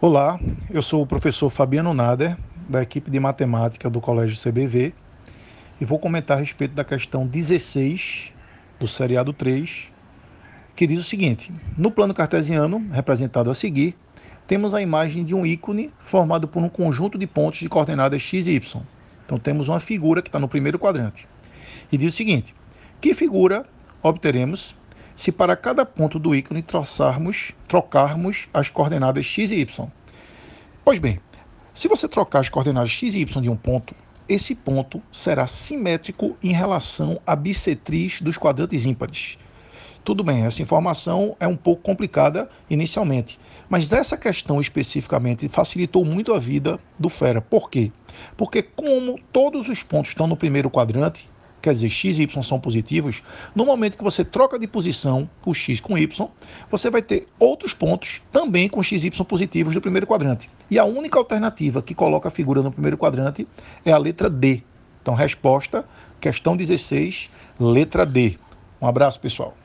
Olá, eu sou o professor Fabiano Nader, da equipe de matemática do Colégio CBV, e vou comentar a respeito da questão 16 do seriado 3, que diz o seguinte: no plano cartesiano, representado a seguir, temos a imagem de um ícone formado por um conjunto de pontos de coordenadas x e y. Então temos uma figura que está no primeiro quadrante. E diz o seguinte: que figura obteremos se para cada ponto do ícone troçarmos, trocarmos as coordenadas x e y. Pois bem, se você trocar as coordenadas x e y de um ponto, esse ponto será simétrico em relação à bissetriz dos quadrantes ímpares. Tudo bem, essa informação é um pouco complicada inicialmente, mas essa questão especificamente facilitou muito a vida do Fera. Por quê? Porque como todos os pontos estão no primeiro quadrante, quer dizer, x e y são positivos, no momento que você troca de posição o x com y, você vai ter outros pontos também com x e y positivos do primeiro quadrante. E a única alternativa que coloca a figura no primeiro quadrante é a letra D. Então, resposta, questão 16, letra D. Um abraço, pessoal.